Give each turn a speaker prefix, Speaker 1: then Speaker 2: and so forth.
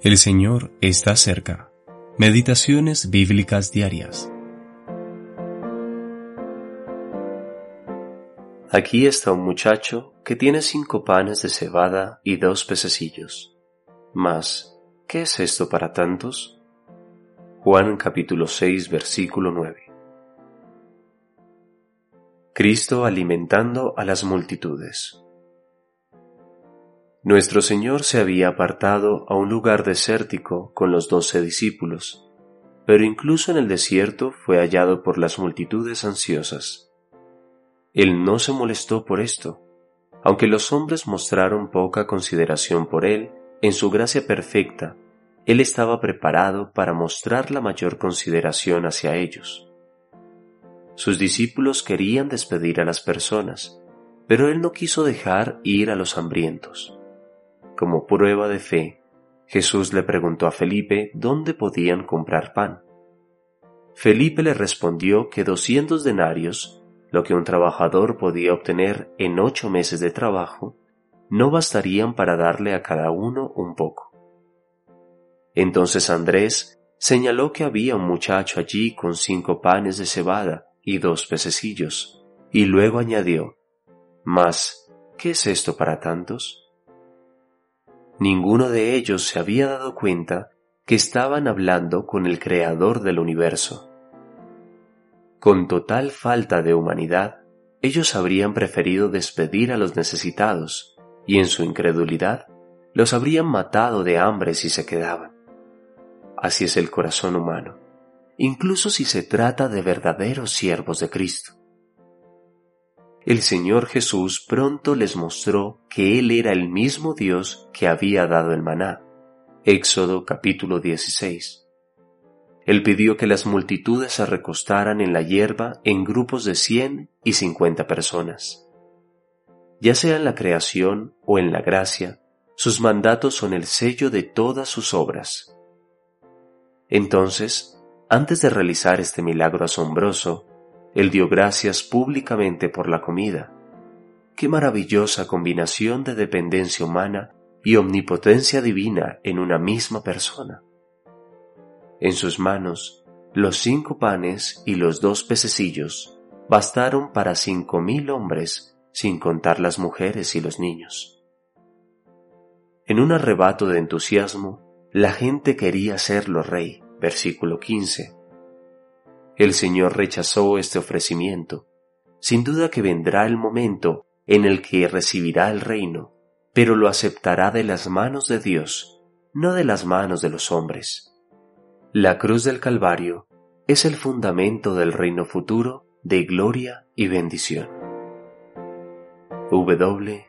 Speaker 1: El Señor está cerca. Meditaciones bíblicas diarias.
Speaker 2: Aquí está un muchacho que tiene cinco panes de cebada y dos pececillos. Mas, ¿qué es esto para tantos? Juan capítulo 6 versículo 9. Cristo alimentando a las multitudes. Nuestro Señor se había apartado a un lugar desértico con los doce discípulos, pero incluso en el desierto fue hallado por las multitudes ansiosas. Él no se molestó por esto, aunque los hombres mostraron poca consideración por Él en su gracia perfecta, Él estaba preparado para mostrar la mayor consideración hacia ellos. Sus discípulos querían despedir a las personas, pero Él no quiso dejar ir a los hambrientos. Como prueba de fe, Jesús le preguntó a Felipe dónde podían comprar pan. Felipe le respondió que doscientos denarios, lo que un trabajador podía obtener en ocho meses de trabajo, no bastarían para darle a cada uno un poco. Entonces Andrés señaló que había un muchacho allí con cinco panes de cebada y dos pececillos, y luego añadió, Mas, ¿qué es esto para tantos? Ninguno de ellos se había dado cuenta que estaban hablando con el Creador del universo. Con total falta de humanidad, ellos habrían preferido despedir a los necesitados, y en su incredulidad, los habrían matado de hambre si se quedaban. Así es el corazón humano, incluso si se trata de verdaderos siervos de Cristo el Señor Jesús pronto les mostró que Él era el mismo Dios que había dado el maná. Éxodo capítulo 16. Él pidió que las multitudes se recostaran en la hierba en grupos de cien y cincuenta personas. Ya sea en la creación o en la gracia, sus mandatos son el sello de todas sus obras. Entonces, antes de realizar este milagro asombroso, él dio gracias públicamente por la comida. Qué maravillosa combinación de dependencia humana y omnipotencia divina en una misma persona. En sus manos, los cinco panes y los dos pececillos bastaron para cinco mil hombres, sin contar las mujeres y los niños. En un arrebato de entusiasmo, la gente quería serlo rey, versículo 15, el Señor rechazó este ofrecimiento. Sin duda que vendrá el momento en el que recibirá el reino, pero lo aceptará de las manos de Dios, no de las manos de los hombres. La cruz del Calvario es el fundamento del reino futuro de gloria y bendición. W.